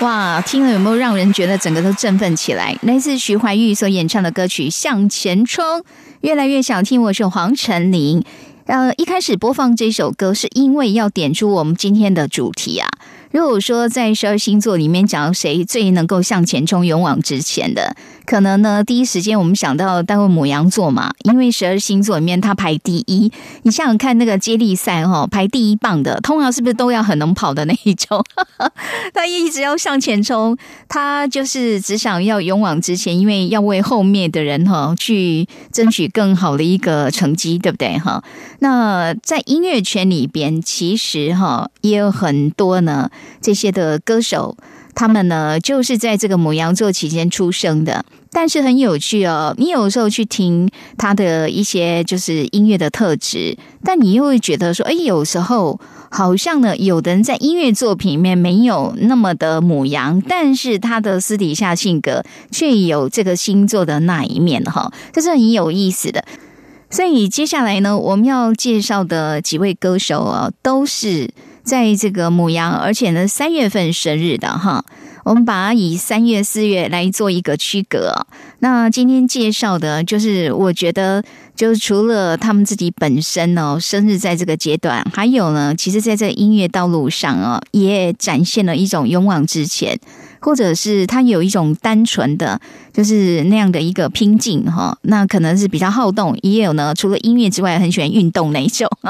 哇听了有没有让人觉得整个都振奋起来？来自徐怀钰所演唱的歌曲《向前冲》，越来越想听。我是黄晨林。呃，一开始播放这首歌是因为要点出我们今天的主题啊。如果说在十二星座里面讲谁最能够向前冲、勇往直前的，可能呢第一时间我们想到待会母羊座嘛，因为十二星座里面它排第一。你想想看，那个接力赛哈，排第一棒的，通常是不是都要很能跑的那一种？他一直要向前冲，他就是只想要勇往直前，因为要为后面的人哈去争取更好的一个成绩，对不对哈？那在音乐圈里边，其实哈也有很多呢。这些的歌手，他们呢就是在这个母羊座期间出生的。但是很有趣哦，你有时候去听他的一些就是音乐的特质，但你又会觉得说，哎，有时候好像呢，有的人在音乐作品里面没有那么的母羊，但是他的私底下性格却有这个星座的那一面哈，这是很有意思的。所以接下来呢，我们要介绍的几位歌手啊，都是在这个母羊，而且呢三月份生日的哈。我们把它以三月、四月来做一个区隔。那今天介绍的，就是我觉得，就是除了他们自己本身哦，生日在这个阶段，还有呢，其实在这音乐道路上啊，也展现了一种勇往直前。或者是他有一种单纯的，就是那样的一个拼劲哈，那可能是比较好动，也有呢，除了音乐之外，很喜欢运动那一种。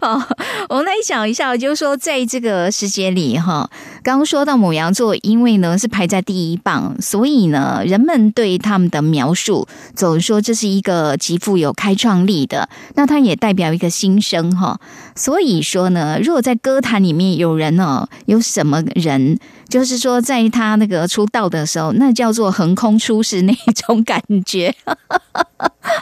哦，我们来想一下，就是说，在这个时节里哈，刚刚说到母羊座，因为呢是排在第一棒，所以呢，人们对他们的描述总说这是一个极富有开创力的，那它也代表一个新生哈。所以说呢，如果在歌坛里面有人呢，有什么人？就是说，在他那个出道的时候，那叫做横空出世那种感觉。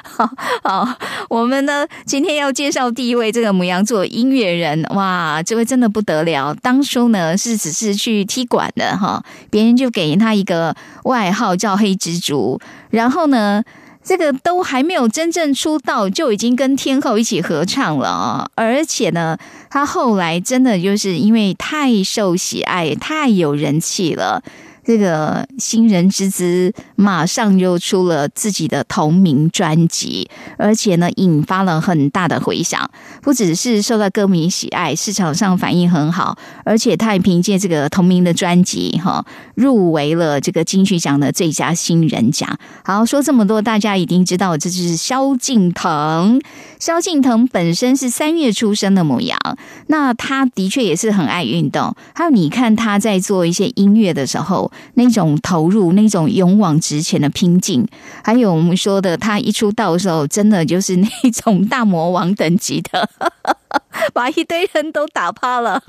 好好，我们呢今天要介绍第一位这个母羊座音乐人，哇，这位真的不得了。当初呢是只是去踢馆的哈，别人就给他一个外号叫黑蜘蛛，然后呢。这个都还没有真正出道，就已经跟天后一起合唱了啊！而且呢，他后来真的就是因为太受喜爱，太有人气了。这个新人之姿马上就出了自己的同名专辑，而且呢，引发了很大的回响。不只是受到歌迷喜爱，市场上反应很好，而且他也凭借这个同名的专辑，哈，入围了这个金曲奖的最佳新人奖。好，说这么多，大家一定知道，这就是萧敬腾。萧敬腾本身是三月出生的模样，那他的确也是很爱运动。还有，你看他在做一些音乐的时候。那种投入，那种勇往直前的拼劲，还有我们说的，他一出道的时候，真的就是那种大魔王等级的，把一堆人都打趴了。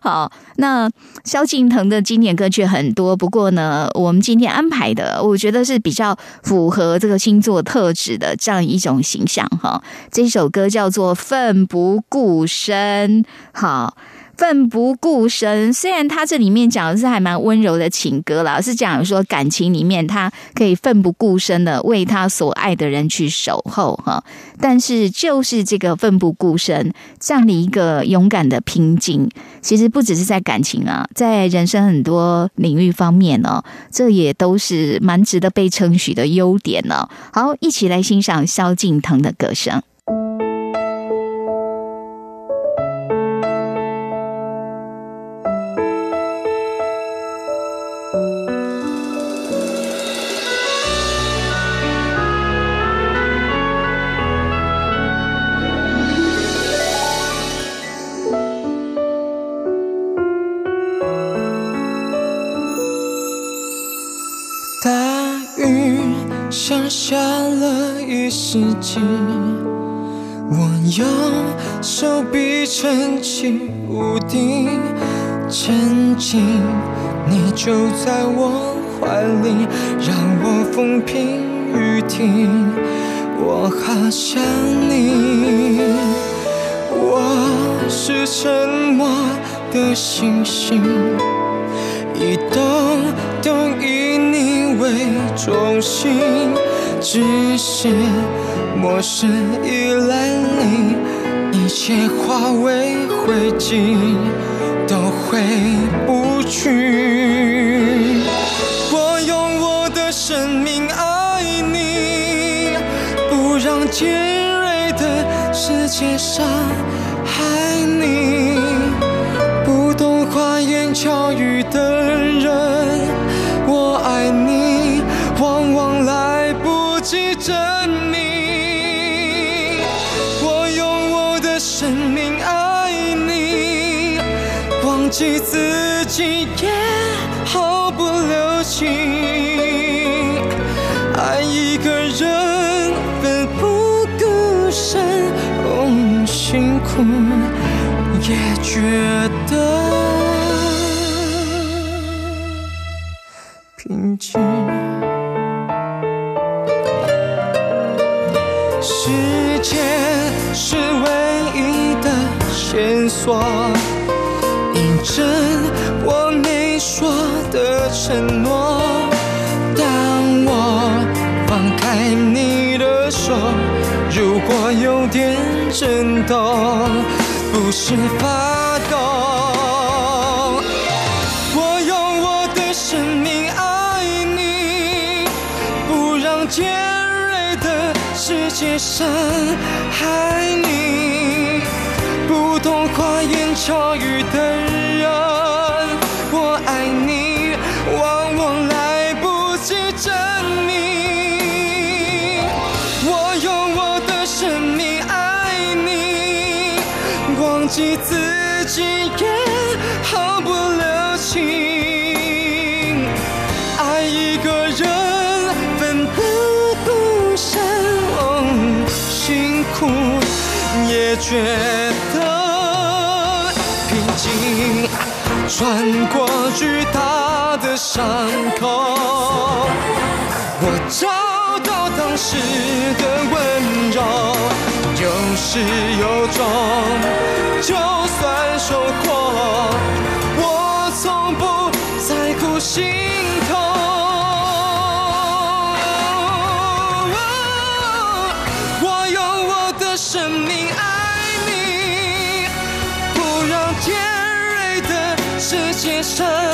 好，那萧敬腾的经典歌曲很多，不过呢，我们今天安排的，我觉得是比较符合这个星座特质的这样一种形象。哈，这首歌叫做《奋不顾身》。好。奋不顾身，虽然他这里面讲的是还蛮温柔的情歌啦，是讲说感情里面他可以奋不顾身的为他所爱的人去守候哈，但是就是这个奋不顾身这样的一个勇敢的拼劲，其实不只是在感情啊，在人生很多领域方面呢，这也都是蛮值得被称许的优点呢。好，一起来欣赏萧敬腾的歌声。撑起屋顶，前进，你就在我怀里，让我风平雨停。我好想你，我是沉默的星星，一动都以你为中心。只是陌生依赖你，一切化为轨迹都回不去。我用我的生命爱你，不让尖锐的世界伤忘记自己也毫不留情。爱一个人奋不顾身，辛苦也觉得。平静。时间是唯一的线索，承诺。当我放开你的手，如果有点震动，不是发抖。我用我的生命爱你，不让尖锐的世界伤害你。不懂花言巧语穿过巨大的伤口，我找到当时的温柔，有始有终，就算受过，我从不在乎世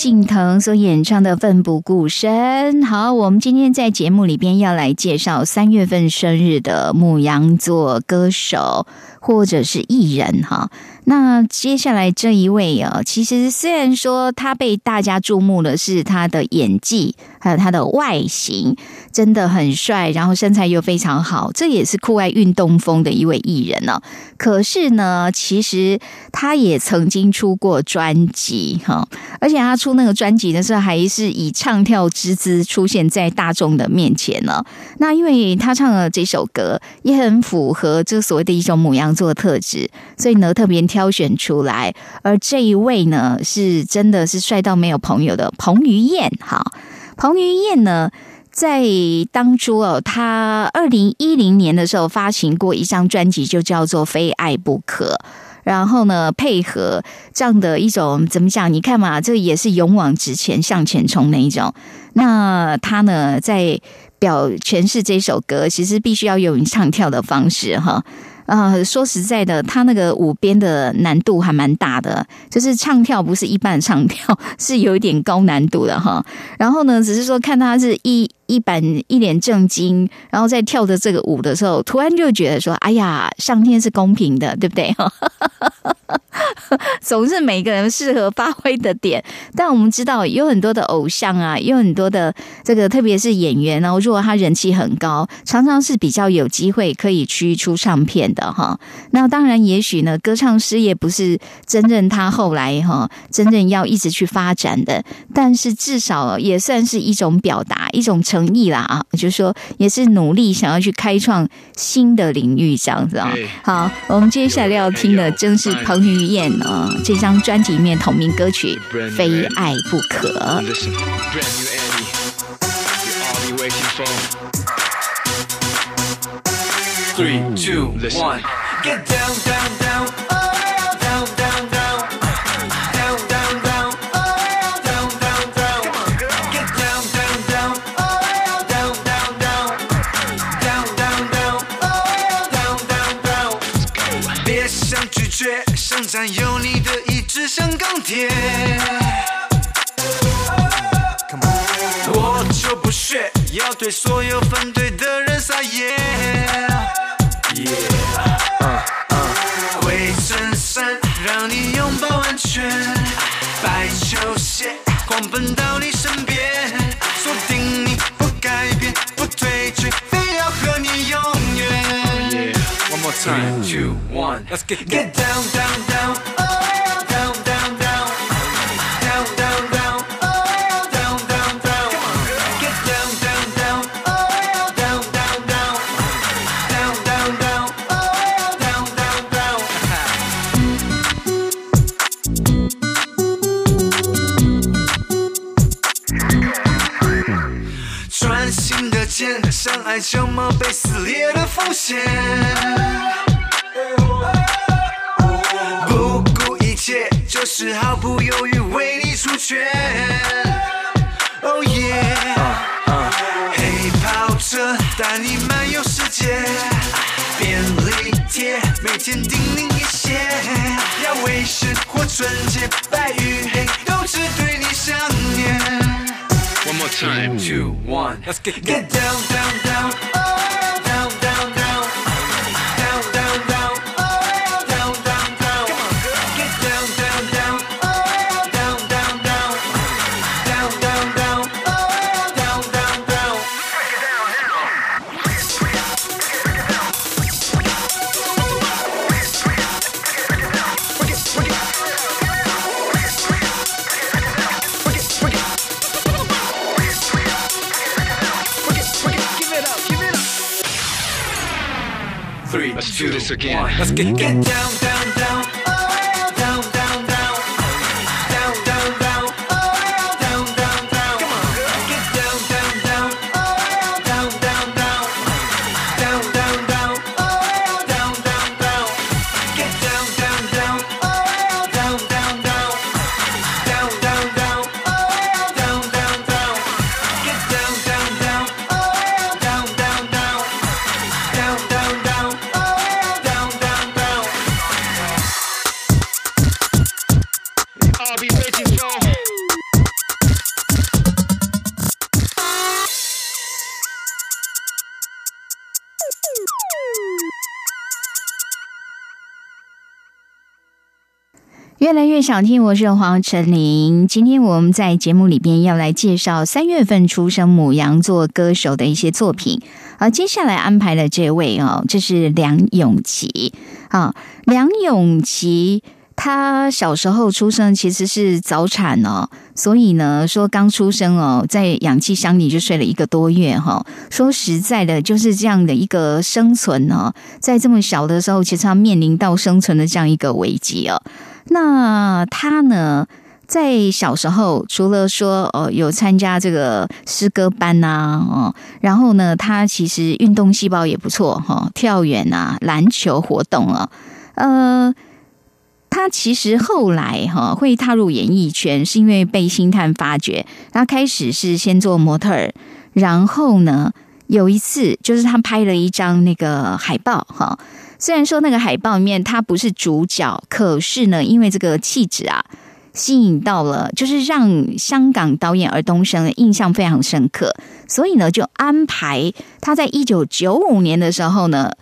敬腾所演唱的《奋不顾身》。好，我们今天在节目里边要来介绍三月份生日的牧羊座歌手或者是艺人哈。那接下来这一位啊，其实虽然说他被大家注目的是他的演技，还有他的外形真的很帅，然后身材又非常好，这也是酷爱运动风的一位艺人呢、可是呢，其实他也曾经出过专辑哈，而且他出那个专辑的时候，还是以唱跳之姿出现在大众的面前呢。那因为他唱的这首歌也很符合这所谓的一种母羊座的特质，所以呢特别挑选出来。而这一位呢，是真的是帅到没有朋友的彭于晏。哈，彭于晏呢。在当初哦，他二零一零年的时候发行过一张专辑，就叫做《非爱不可》。然后呢，配合这样的一种怎么讲？你看嘛，这也是勇往直前、向前冲那一种。那他呢，在表诠释这首歌，其实必须要用唱跳的方式哈。啊、说实在的，他那个舞编的难度还蛮大的，就是唱跳不是一般唱跳，是有一点高难度的哈。然后呢，只是说看他是一一板一脸正经，然后在跳着这个舞的时候，突然就觉得说，哎呀，上天是公平的，对不对？总是每个人适合发挥的点，但我们知道有很多的偶像啊，有很多的这个，特别是演员哦，如果他人气很高，常常是比较有机会可以去出唱片的哈。那当然，也许呢，歌唱事业不是真正他后来哈真正要一直去发展的，但是至少也算是一种表达，一种成同意啦啊，就是说也是努力想要去开创新的领域这样子啊。好，我们接下来要听的正是彭于晏啊这张专辑里面同名歌曲《非爱不可》。Three two one，get down down down。想拒绝，想占有你的意志像钢铁。我就不屑，要对所有反对的人撒野。灰衬衫让你拥抱安全，白球鞋狂奔到你 two, one, let's get get down, down, down, oh, down, down, down, down, down, down, oh, down, down, down. Get down, down, down, oh, down, down, down, down, down, down, oh, down, down, down. 专心的剑，相爱就冒被撕裂的风险。 是毫不犹豫为你出拳。Oh yeah，黑跑车带你漫游世界，便利贴每天叮咛一些，要危险或纯洁，白与黑都只对你想念。One more time. two, one. Let's get get down, down, down, oh, down, down, Three, Let's do this again. one. Let's get get down, down, down, 想听，我是黄晨林。今天我们在节目里边要来介绍三月份出生母羊座歌手的一些作品。而，接下来安排的这位哦，这是梁咏琪啊。梁咏琪她小时候出生其实是早产哦，所以呢说刚出生哦，在氧气箱里就睡了一个多月哈、说实在的，就是这样的一个生存哦，在这么小的时候，其实他面临到生存的这样一个危机哦。那他呢，在小时候除了说哦有参加这个诗歌班呐、哦，然后呢，他其实运动细胞也不错哈、跳远啊、篮球活动啊，呃。他其实后来哈会踏入演艺圈，是因为被星探发掘。他开始是先做模特儿，然后呢有一次就是他拍了一张那个海报哈，虽然说那个海报里面他不是主角，可是呢，因为这个气质啊，吸引到了，就是让香港导演尔冬升印象非常深刻，所以呢，就安排他在一九九五年的时候呢，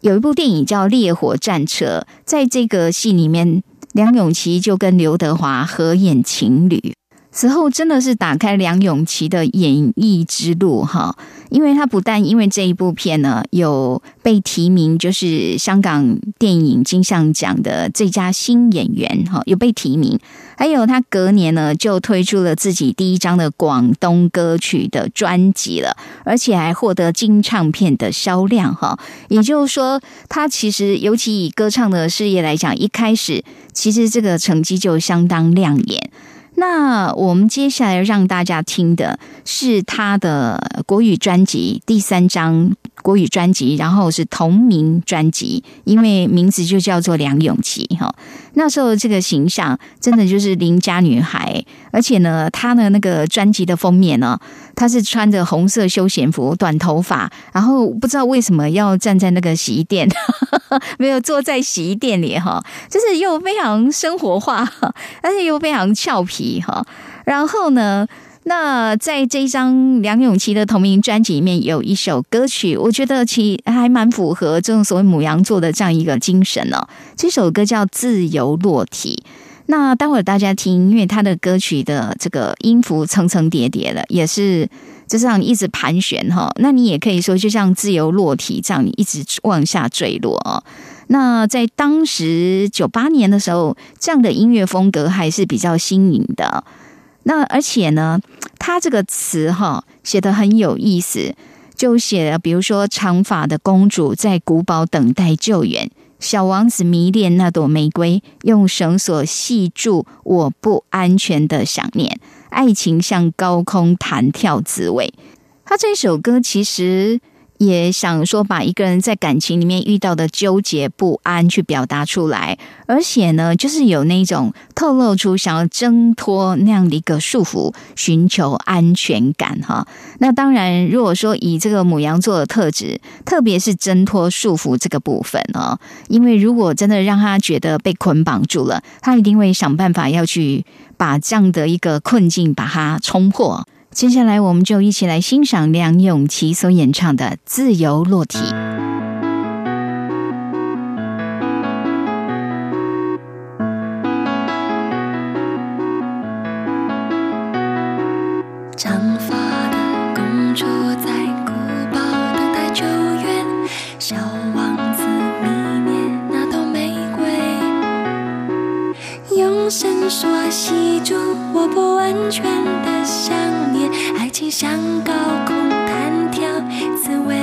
有一部电影叫《烈火战车》，在这个戏里面，梁咏琪就跟刘德华合演情侣。此后真的是打开梁咏琪的演艺之路哈，因为他不但因为这一部片呢有被提名，就是香港电影金像奖的最佳新演员哈，有被提名，还有他隔年呢就推出了自己第一张的广东歌曲的专辑了，而且还获得金唱片的销量哈。也就是说，他其实尤其以歌唱的事业来讲，一开始其实这个成绩就相当亮眼。那我们接下来让大家听的是他的国语专辑第三张国语专辑，然后是同名专辑，因为名字就叫做梁咏琪哈。那时候这个形象真的就是邻家女孩，而且呢，她的那个专辑的封面呢，他是穿着红色休闲服、短头发，然后不知道为什么要站在那个洗衣店，没有坐在洗衣店里哈，就是又非常生活化，而且又非常俏皮哈。然后呢，那在这一张梁咏琪的同名专辑里面有一首歌曲，我觉得其还蛮符合这种所谓母羊座的这样一个精神哦。这首歌叫《自由落体》。那待会儿大家听，因为他的歌曲的这个音符层层叠叠的，也是就这样一直盘旋哈。那你也可以说，就像自由落体这样，你一直往下坠落哦。那在当时九八年的时候，这样的音乐风格还是比较新颖的。那而且呢，他这个词哈写的很有意思，就写了比如说长发的公主在古堡等待救援。小王子迷恋那朵玫瑰，用绳索系住我不安全的想念。爱情像高空弹跳，滋味。他这首歌其实也想说，把一个人在感情里面遇到的纠结不安去表达出来，而且呢，就是有那种透露出想要挣脱那样的一个束缚，寻求安全感哈。那当然，如果说以这个母羊座的特质，特别是挣脱束缚这个部分哦，因为如果真的让他觉得被捆绑住了，他一定会想办法要去把这样的一个困境把它冲破。接下来，我们就一起来欣赏梁咏琪所演唱的《自由落体》。长发公主在古堡等待救援，绳索系住我不完全的想念，爱情像高空弹跳，滋味。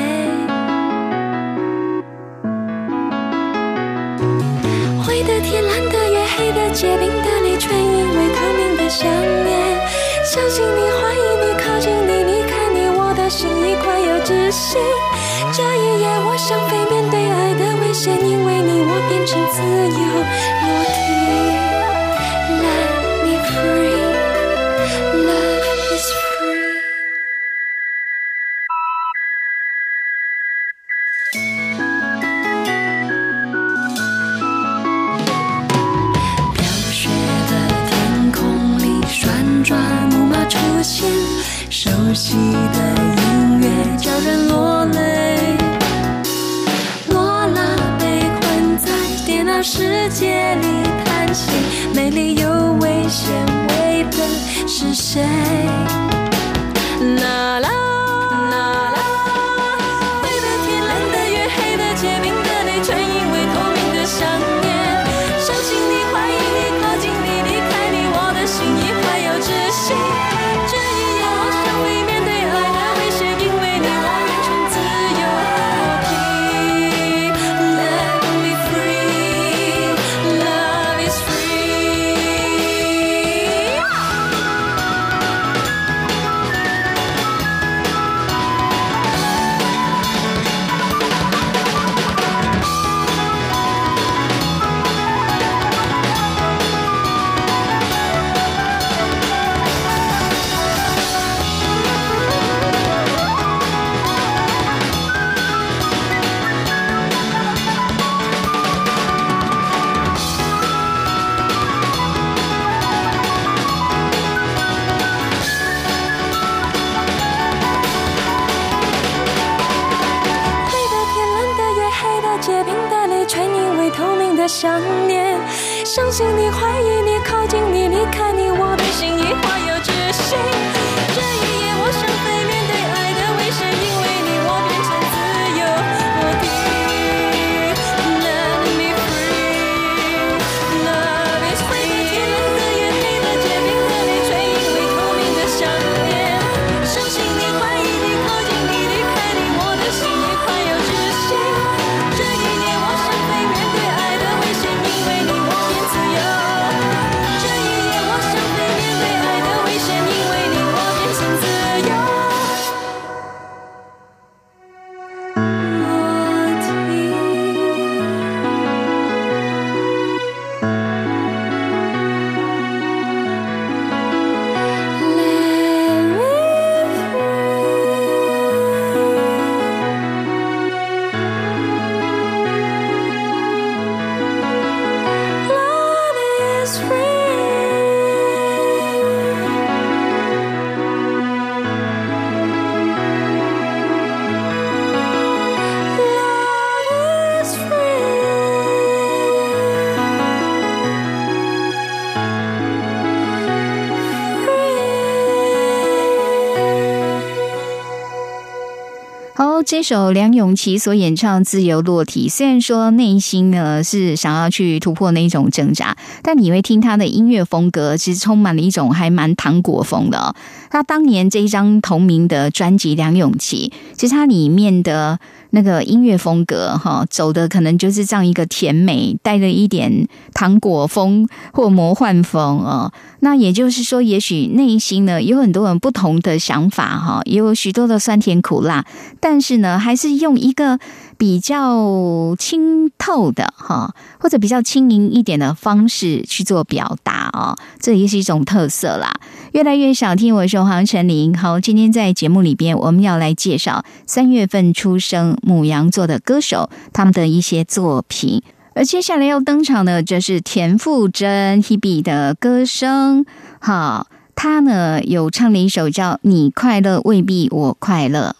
灰的天，蓝的月，黑的结冰的泪，全因为透明的想念。相信你，怀疑你，靠近你，离开你，我的心已快要窒息。这一夜，我想飞，面对爱的危险，因为你，我变成自由落体。cheese. 这首梁咏琪所演唱《自由落体》，虽然说内心呢是想要去突破那一种挣扎，但你会听他的音乐风格，其实充满了一种还蛮糖果风的、哦。他当年这一张同名的专辑《梁咏琪》，其实它里面的那个音乐风格哈，走的可能就是这样一个甜美，带着一点糖果风或魔幻风哦。那也就是说，也许内心呢有很多人不同的想法哈，也有许多的酸甜苦辣，但是呢，还是用一个比较清透的哈，或者比较轻盈一点的方式去做表达哦，这也是一种特色啦。越来越少听，我说黄晨林。好，今天在节目里边，我们要来介绍三月份出生母羊座的歌手他们的一些作品。而接下来要登场的，就是田馥甄 Hebe 的歌声。好，他呢有唱了一首叫《你快乐未必我快乐》。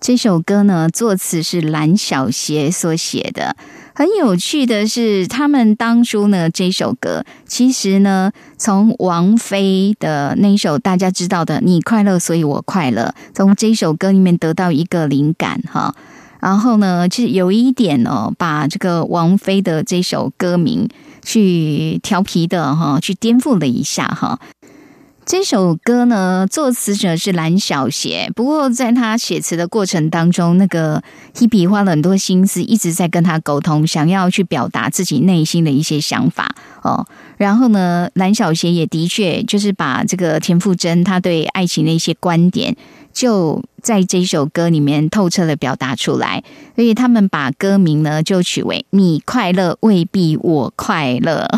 这首歌呢，作词是蓝小邪所写的。很有趣的是，他们当初呢，这首歌其实呢，从王菲的那首大家知道的“你快乐，所以我快乐”，从这首歌里面得到一个灵感哈。然后呢，其实有一点哦，把这个王菲的这首歌名去调皮的哈，去颠覆了一下哈。这首歌呢，作词者是蓝小邪，不过在他写词的过程当中，那个 Hebe 花了很多心思，一直在跟他沟通，想要去表达自己内心的一些想法。然后呢，蓝小邪也的确就是把这个田馥甄他对爱情的一些观点，就在这首歌里面透彻的表达出来。所以他们把歌名呢就取为“你快乐未必我快乐”。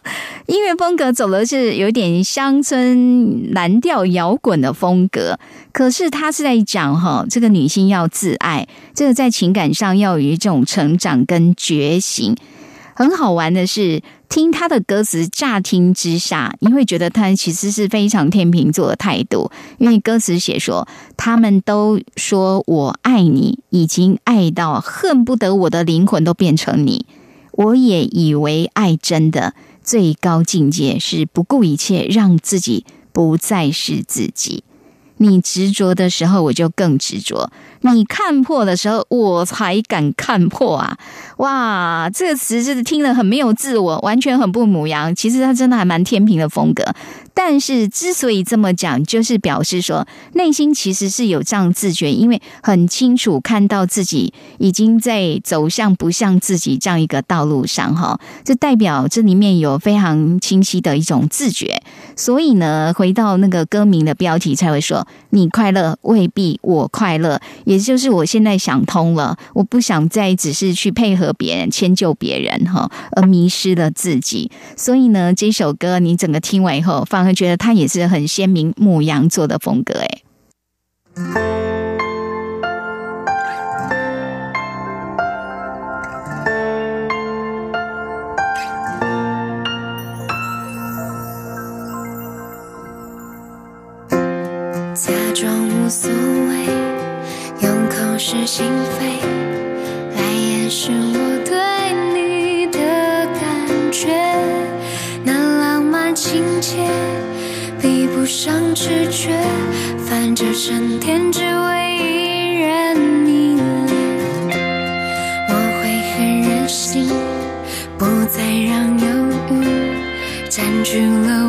音乐风格走的是有点乡村蓝调摇滚的风格，可是他是在讲哈，这个女性要自爱，这个在情感上要有一种成长跟觉醒。很好玩的是，听他的歌词，乍听之下，你会觉得他其实是非常天秤座的态度，因为歌词写说，他们都说我爱你，已经爱到恨不得我的灵魂都变成你。我也以为爱真的最高境界是不顾一切，让自己不再是自己。你执着的时候，我就更执着；你看破的时候，我才敢看破啊！哇，这个词就是听了很没有自我，完全很不母羊。其实他真的还蛮天平的风格，但是之所以这么讲，就是表示说内心其实是有这样自觉，因为很清楚看到自己已经在走向不像自己这样一个道路上哈。这代表这里面有非常清晰的一种自觉。所以呢，回到那个歌名的标题，才会说。你快乐未必我快乐，也就是我现在想通了，我不想再只是去配合别人、迁就别人哈，而迷失了自己。所以呢，这首歌你整个听完以后，反而觉得它也是很鲜明牧羊座的风格诶。假装无所谓，是心非来掩饰我对你的感觉。那浪漫情节比不上直觉，反正成天只为一人迷恋。我会很任性，不再让忧郁占据了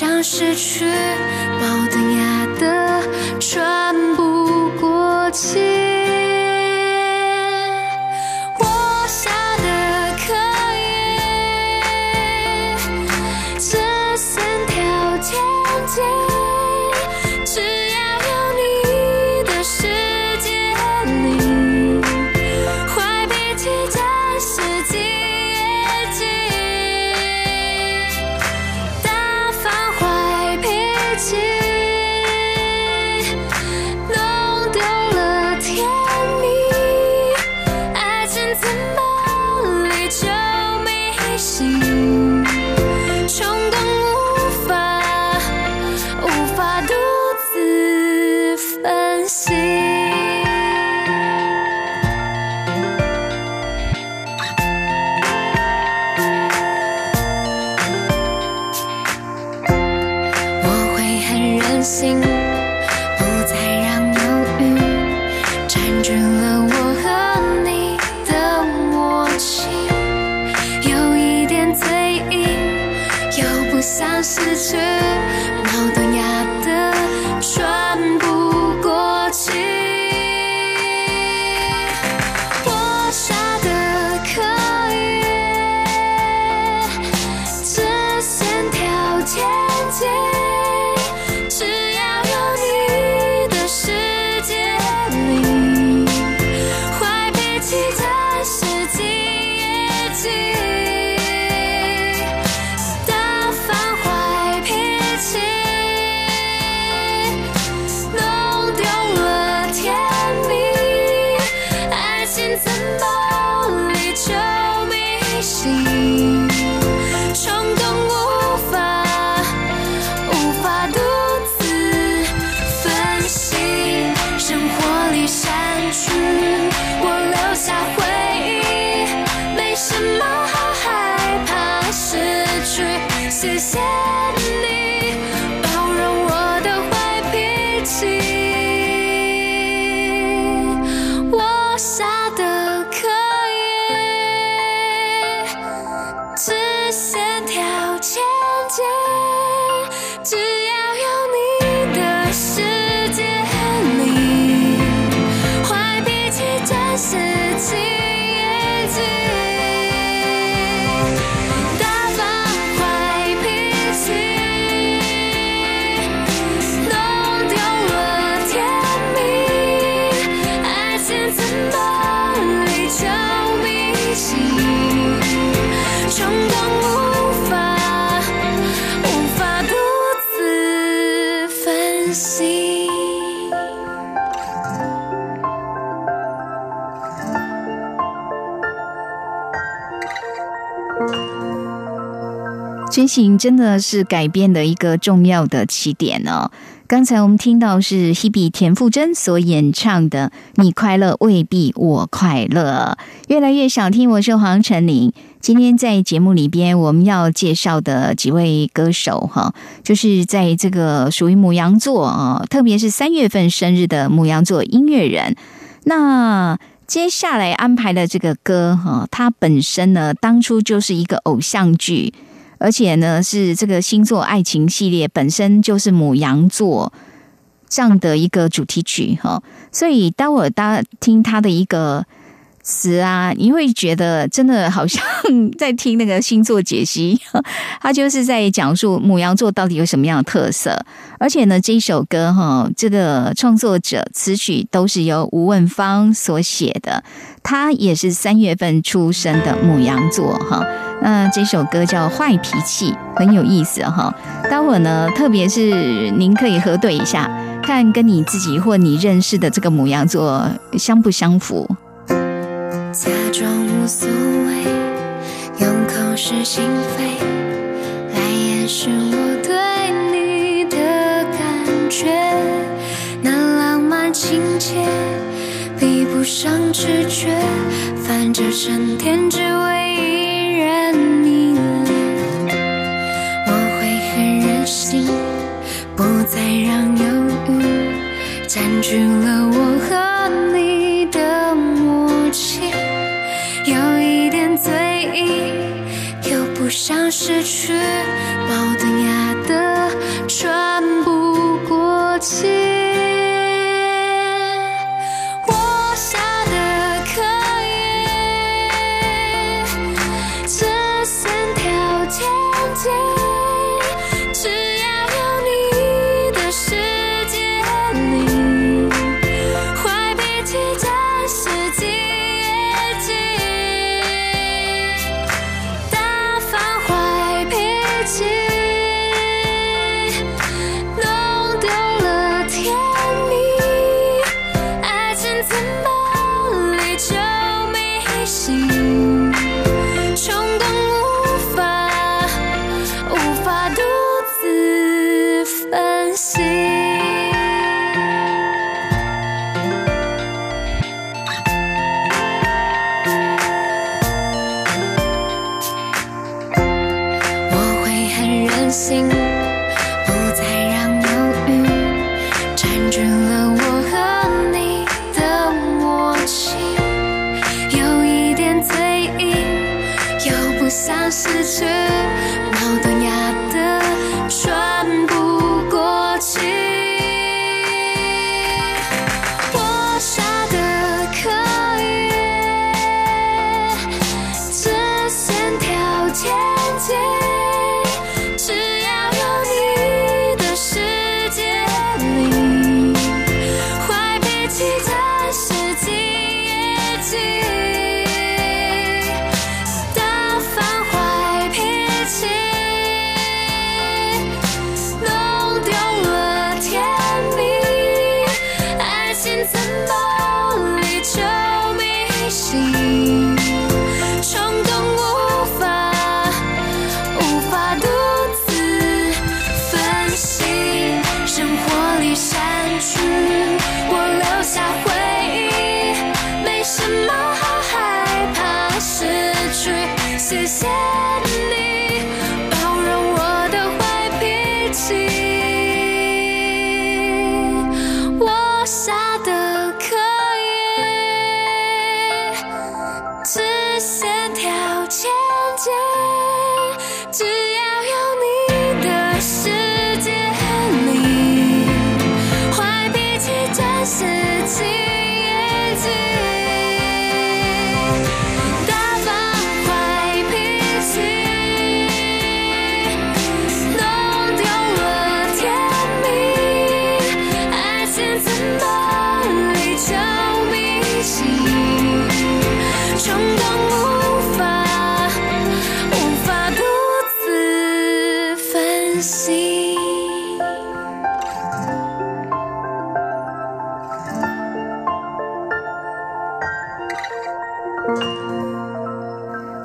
像失去，矛盾压得喘不过气。觉醒真的是改变的一个重要的起点哦。刚才我们听到是 Hebe 田馥甄所演唱的《你快乐未必我快乐》，越来越想听。我是黄晨林。今天在节目里边，我们要介绍的几位歌手哈，就是在这个属于母羊座啊，特别是三月份生日的母羊座音乐人。那接下来安排的这个歌哈，它本身呢，当初就是一个偶像剧。而且呢，是这个星座爱情系列本身就是母羊座这样的一个主题曲哈，所以待会儿大家听它的一个词啊，你会觉得真的好像在听那个星座解析，它就是在讲述母羊座到底有什么样的特色。而且呢，这一首歌哈，这个创作者词曲都是由吴汶芳所写的，他也是三月份出生的母羊座哈。那这首歌叫《坏脾气》，很有意思哈。待会儿呢，特别是您可以核对一下，看跟你自己或你认识的这个母羊座相不相符。假装无所谓，用口是心非来掩饰我对你的感觉。那浪漫情节比不上直觉，反正成天只为一人迷恋。我会很任性，不再让犹豫占据了我和你的默契。有一点醉意，又不想失去，矛盾我想失去。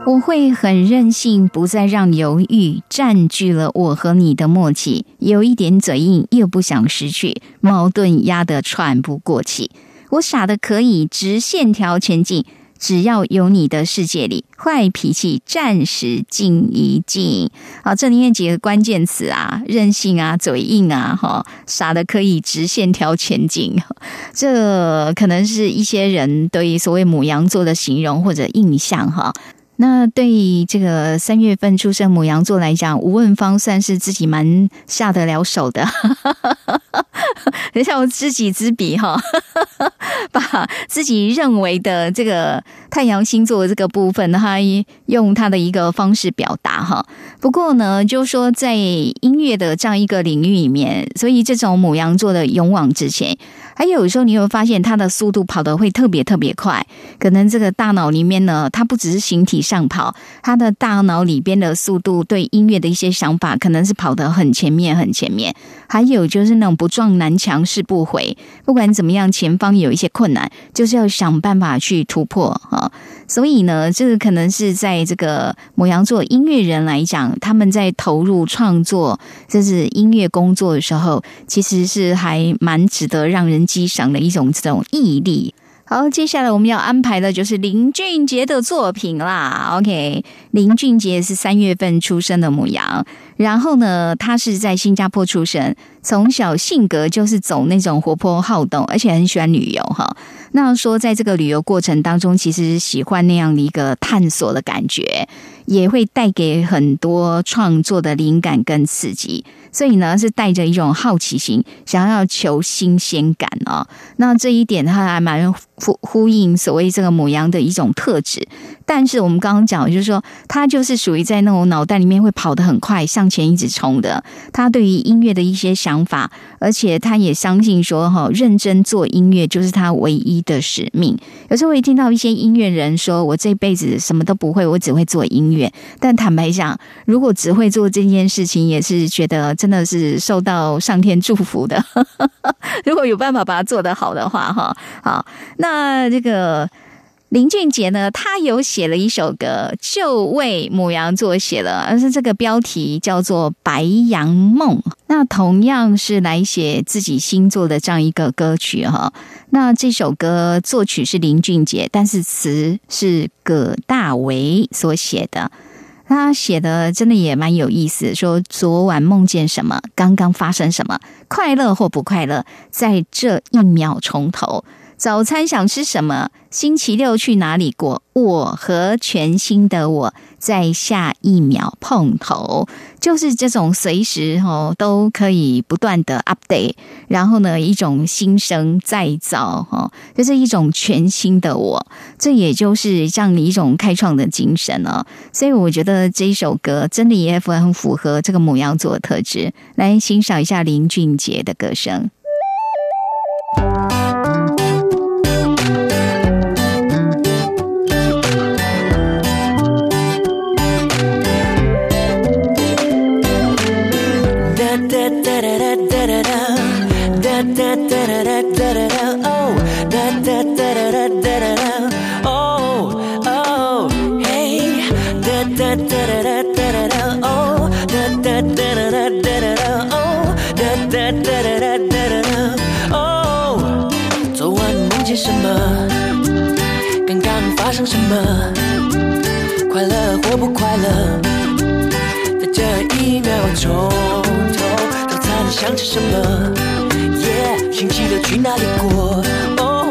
我会很任性，不再让犹豫占据了我和你的默契，有一点嘴硬，又不想失去，矛盾压得喘不过气。我傻的可以直线条前进，只要有你的世界里，坏脾气暂时静一静。好，这里面几个关键词啊，任性啊，嘴硬啊，哈，傻的可以直线条前进。这可能是一些人对于所谓母羊座的形容或者印象哈。那对于这个三月份出生母羊座来讲，吴问芳算是自己蛮下得了手的，等一下我知己知彼哈，把自己认为的这个太阳星座的这个部分，他用他的一个方式表达哈。不过呢，就说在音乐的这样一个领域里面，所以这种母羊座的勇往直前，还有时候你会发现他的速度跑得会特别特别快，可能这个大脑里面呢，它不只是形体上跑，他的大脑里边的速度对音乐的一些想法，可能是跑得很前面很前面。还有就是那种不撞南墙誓不回，不管怎么样，前方有一些困难，就是要想办法去突破啊。所以呢，这个可能是在这个母羊座音乐人来讲，他们在投入创作，就是音乐工作的时候，其实是还蛮值得让人激赏的一种这种毅力。好，接下来我们要安排的就是林俊杰的作品啦。OK，林俊杰是三月份出生的母羊，然后呢，他是在新加坡出生，从小性格就是走那种活泼好动，而且很喜欢旅游哈。那说在这个旅游过程当中，其实喜欢那样的一个探索的感觉，也会带给很多创作的灵感跟刺激。所以呢，是带着一种好奇心，想要求新鲜感哦。那这一点，他还蛮呼呼应所谓这个母羊的一种特质。但是我们刚刚讲，就是说，他就是属于在那种脑袋里面会跑得很快，向前一直冲的。他对于音乐的一些想法，而且他也相信说，哈，认真做音乐就是他唯一的使命。有时候会听到一些音乐人说：“我这辈子什么都不会，我只会做音乐。”但坦白讲，如果只会做这件事情，也是觉得真的是受到上天祝福的。如果有办法把它做得好的话，哈，好，那这个。林俊杰呢，他有写了一首歌，就为母羊座写了，而是这个标题叫做《白羊梦》。那同样是来写自己星座的这样一个歌曲哈。那这首歌作曲是林俊杰，但是词是葛大为所写的。他写的真的也蛮有意思，说昨晚梦见什么，刚刚发生什么，快乐或不快乐，在这一秒从头。早餐想吃什么？星期六去哪里过？我和全新的我在下一秒碰头，就是这种随时哦都可以不断的 update，然后呢一种新生再造哈，就是一种全新的我，这也就是这样的一种开创的精神哦。所以我觉得这一首歌真的也很符合这个母羊座的特质。来欣赏一下林俊杰的歌声。昨晚梦见什么？刚刚发生什么？快乐或不快乐？在这一秒钟头，早餐想吃什么星期六去哪里过？哦，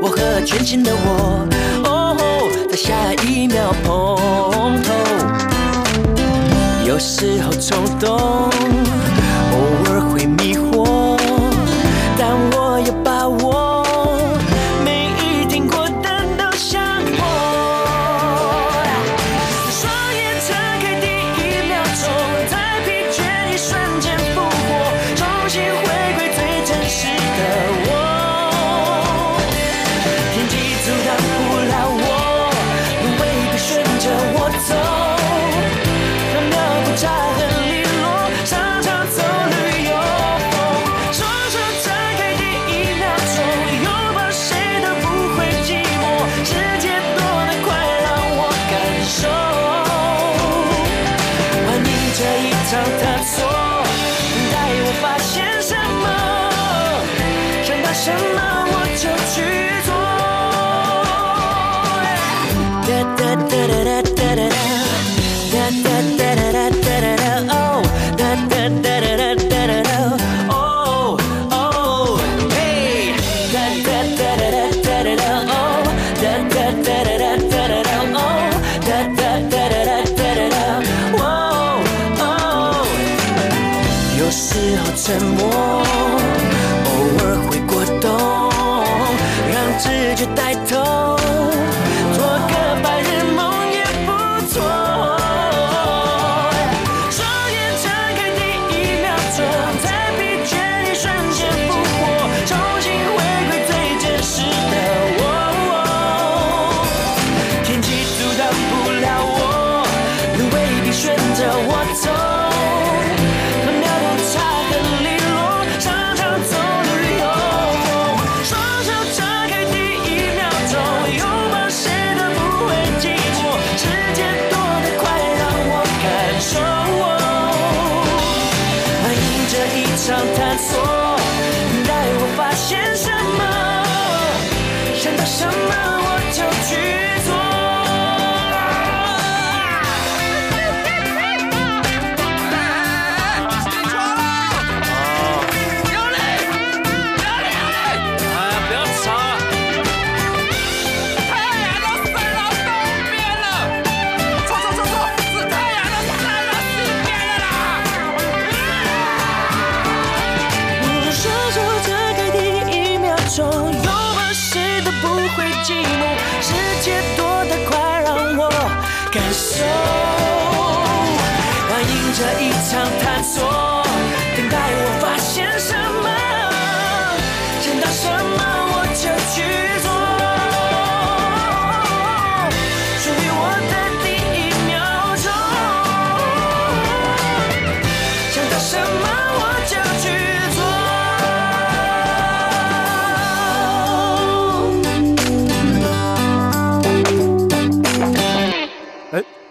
我和全新的我，哦，在下一秒碰头。有时候冲动，好沉默。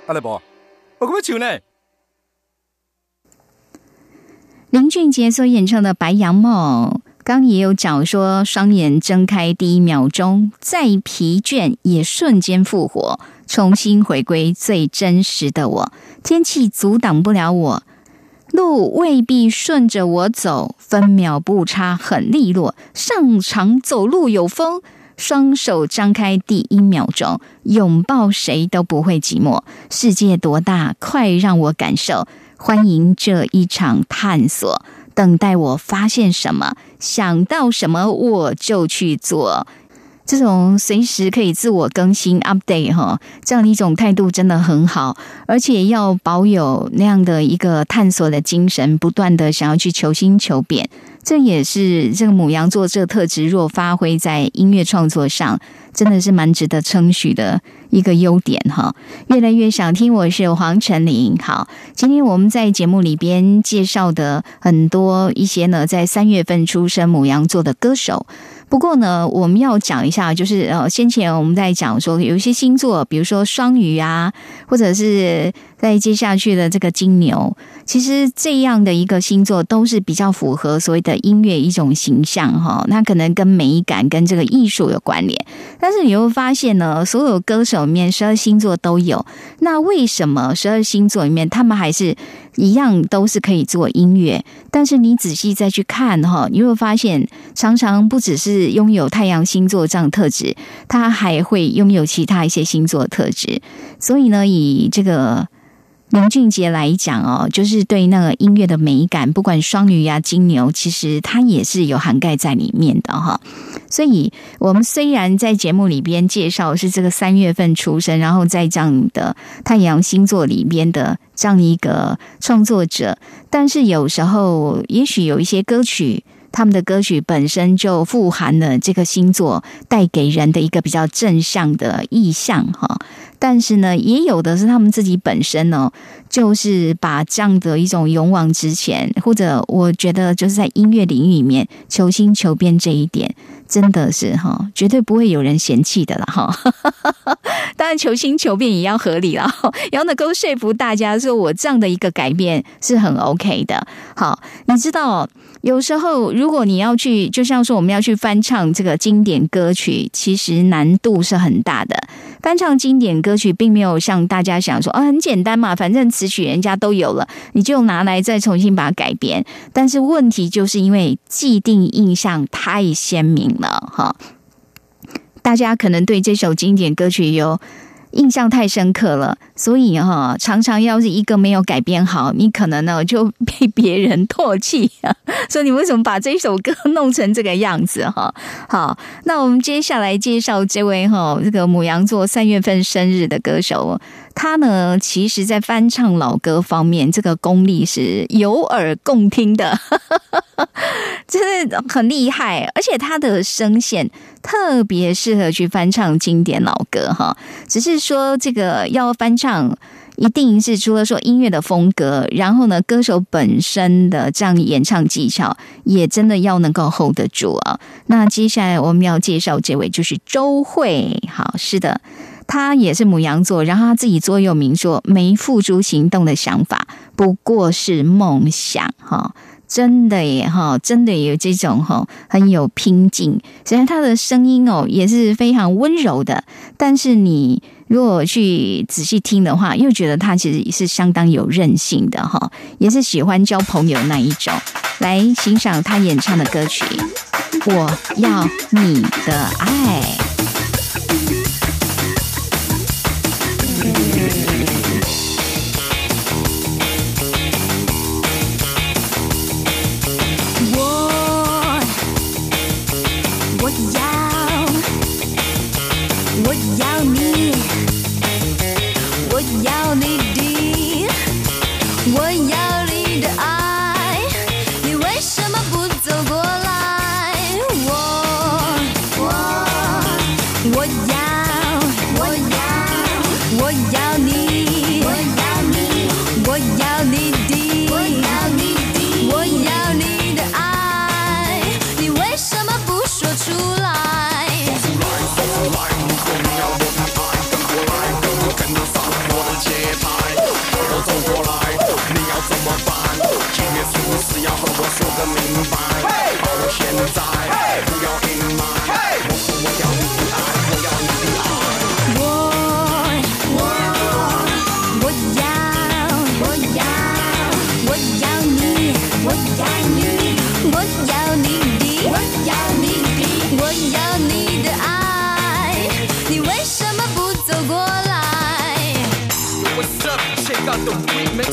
阿力伯，我咁样唱呢？林俊杰所演唱的《白羊梦》，刚也有讲说，双眼睁开第一秒钟，再疲倦也瞬间复活，重新回归最真实的我。天气阻挡不了我，路未必顺着我走，分秒不差很利落，上场走路有风。双手张开第一秒钟，拥抱谁都不会寂寞。世界多大，快让我感受。欢迎这一场探索，等待我发现什么，想到什么我就去做。这种随时可以自我更新 update 哈，这样的一种态度真的很好，而且要保有那样的一个探索的精神，不断的想要去求新求变。这也是这个母羊座这特质，若发挥在音乐创作上，真的是蛮值得称许的一个优点哈。越来越想听，我是黄晨林。好，今天我们在节目里边介绍的很多一些呢，在三月份出生母羊座的歌手。不过呢，我们要讲一下，就是呃，先前我们在讲说，有一些星座，比如说双鱼啊，或者是在接下去的这个金牛，其实这样的一个星座都是比较符合所谓的音乐一种形象哈。那可能跟美感跟这个艺术有关联。但是你会发现呢，所有歌手里面十二星座都有，那为什么十二星座里面他们还是一样都是可以做音乐？但是你仔细再去看哈，你会发现常常不只是拥有太阳星座这样特质，它还会拥有其他一些星座特质。所以呢，以这个林俊杰来讲哦，就是对那个音乐的美感，不管双鱼啊、金牛，其实它也是有涵盖在里面的哈。所以，我们虽然在节目里边介绍是这个三月份出生，然后在这样的太阳星座里边的这样一个创作者，但是有时候也许有一些歌曲。他们的歌曲本身就富含了这个星座带给人的一个比较正向的意象哈，但是呢，也有的是他们自己本身呢，就是把这样的一种勇往直前，或者我觉得就是在音乐领域里面求新求变这一点，真的是哈，绝对不会有人嫌弃的啦哈。当然，求新求变也要合理啦，也要能够说服大家说我这样的一个改变是很 OK 的。好，你知道。有时候，如果你要去，就像说我们要去翻唱这个经典歌曲，其实难度是很大的。翻唱经典歌曲，并没有像大家想说啊，很简单嘛，反正词曲人家都有了，你就拿来再重新把它改编。但是问题就是因为既定印象太鲜明了，哈，大家可能对这首经典歌曲有。印象太深刻了，所以哈、常常要是一个没有改编好，你可能呢就被别人唾弃啊，说你为什么把这首歌弄成这个样子哈？好，那我们接下来介绍这位哈、这个母羊座三月份生日的歌手，他呢其实在翻唱老歌方面，这个功力是有耳共听的，真的很厉害，而且他的声线特别适合去翻唱经典老歌哈。只是说这个要翻唱，一定是除了说音乐的风格，然后呢，歌手本身的这样演唱技巧，也真的要能够 hold 得住啊。那接下来我们要介绍这位就是周慧，好，是的。他也是母羊座，然后他自己座右铭说：“没付诸行动的想法，不过是梦想。”哈，真的耶哈，真的有这种哈很有拼劲。虽然他的声音哦也是非常温柔的，但是你如果去仔细听的话，又觉得他其实是相当有韧性的哈，也是喜欢交朋友那一种。来欣赏他演唱的歌曲《我要你的爱》。明白我我我要我要我要你，我要你，我要你的，我要你的，我要你的爱，你为什么不走过来？What's up? Check out the remix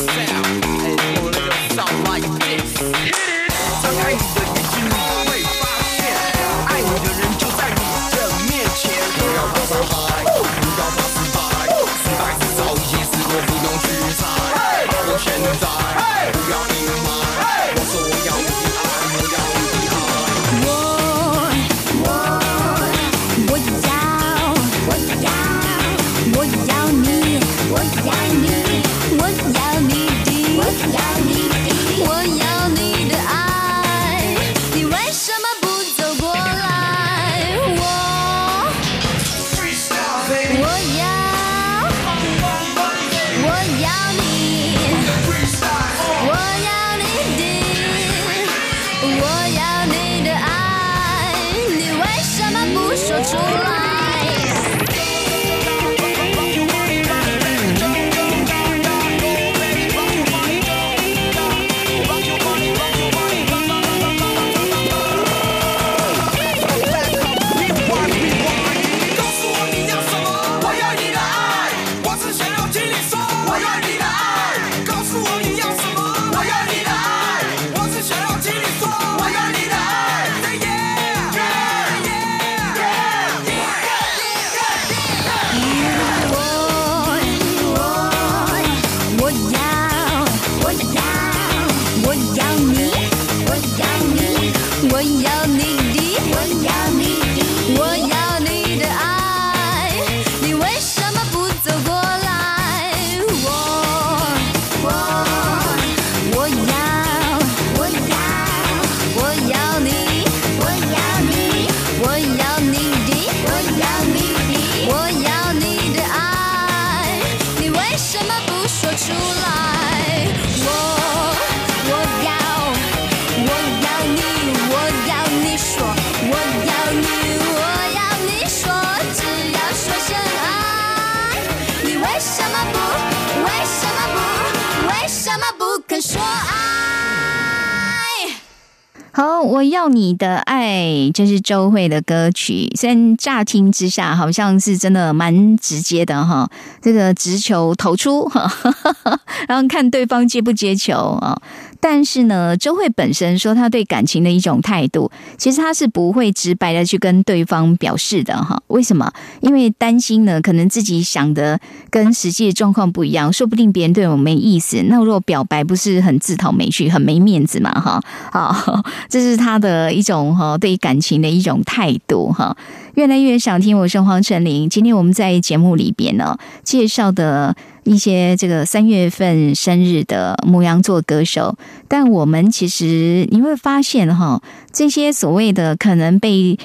我要你的爱，这是周慧的歌曲。虽然乍听之下好像是真的蛮直接的哈，这个直球投出，哈，然后看对方接不接球啊。但是呢，周慧本身说她对感情的一种态度，其实她是不会直白的去跟对方表示的哈。为什么？因为担心呢，可能自己想的跟实际的状况不一样，说不定别人对我没意思。那如果表白不是很自讨没趣，很没面子嘛哈。好，这是他的一种哈对感情的一种态度哈。越来越想听，我是黄成林。今天我们在节目里边呢介绍的一些这个三月份生日的母羊座歌手，但我们其实你会发现哈，这些所谓的可能被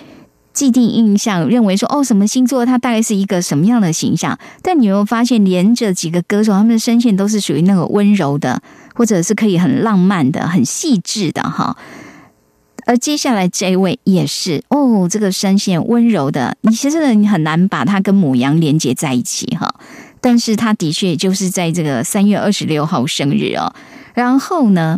既定印象认为说哦，什么星座它大概是一个什么样的形象，但你有没有发现，连着几个歌手他们的声线都是属于那个温柔的，或者是可以很浪漫的、很细致的哈。而接下来这一位也是哦，这个声线温柔的，你其实你很难把它跟母羊连接在一起哈。但是他的确就是在这个三月二十六号生日哦。然后呢，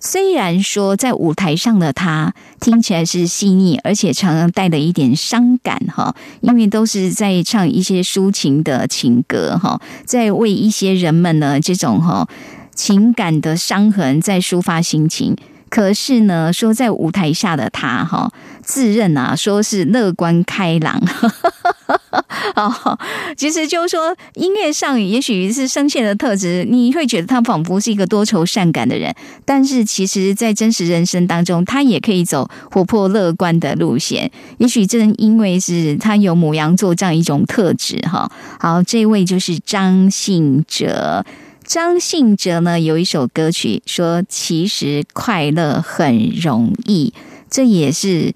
虽然说在舞台上的他听起来是细腻，而且常常带了一点伤感哈，因为都是在唱一些抒情的情歌哈，在为一些人们呢这种哈情感的伤痕在抒发心情。可是呢，说在舞台下的他哈，自认啊，说是乐观开朗。哦，其实就是说，音乐上也许是声线的特质，你会觉得他仿佛是一个多愁善感的人，但是其实，在真实人生当中，他也可以走活泼乐观的路线。也许正因为是他有母羊座这样一种特质哈。好，这位就是张信哲。张信哲呢有一首歌曲说：“其实快乐很容易。”这也是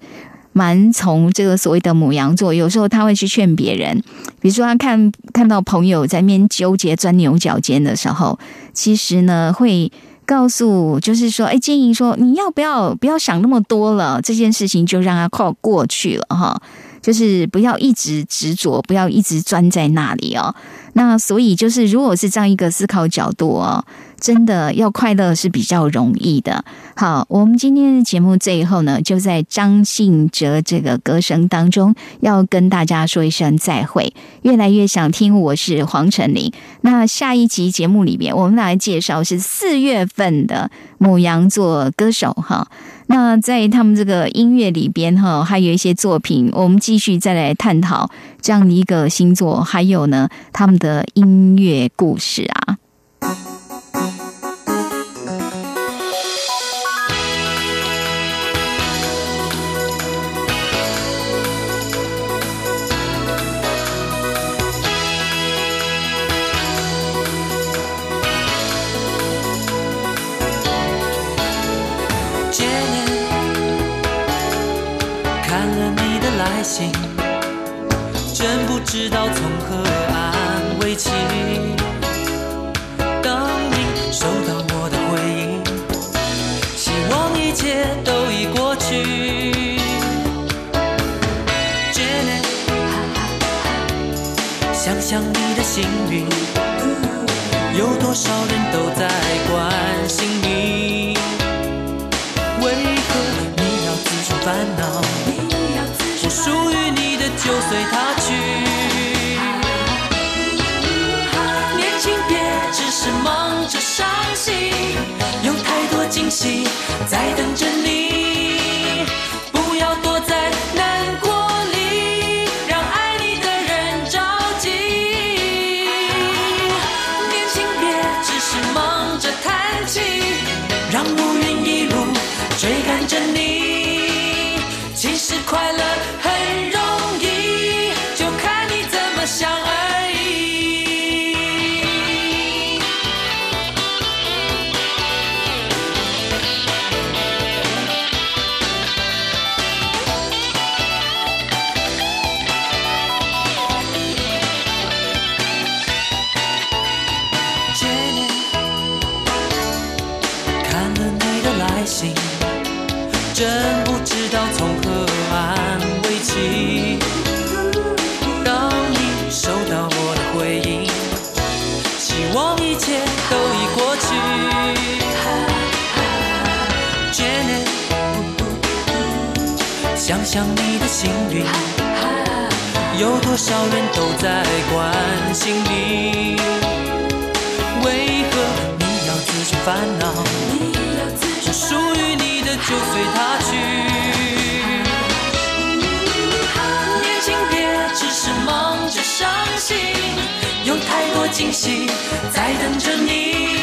蛮从这个所谓的母羊座，有时候他会去劝别人，比如说他看看到朋友在面纠结钻牛角尖的时候，其实呢会告诉，就是说，哎，建议说你要不要不要想那么多了，这件事情就让它靠过去了哈，就是不要一直执着，不要一直钻在那里哦。那所以就是，如果是这样一个思考角度哦，真的要快乐是比较容易的。好，我们今天的节目最后呢，就在张信哲这个歌声当中，要跟大家说一声再会。越来越想听，我是黄晨林。那下一集节目里面，我们来介绍是四月份的母羊座歌手哈。那在他们这个音乐里边哈，还有一些作品，我们继续再来探讨这样的一个星座，还有呢他们的音乐故事啊。看了你的来信，真不知道从何安慰起。当你收到我的回应，希望一切都已过去。想想你的幸运，有多少人都在关心你。随他去。年轻别只是忙着伤心，有太多惊喜在等着你。不要躲在想你的幸运，有多少人都在关心你？为何你要自寻烦恼？属于你的就随他去。年轻别只是忙着伤心，有太多惊喜在等着你。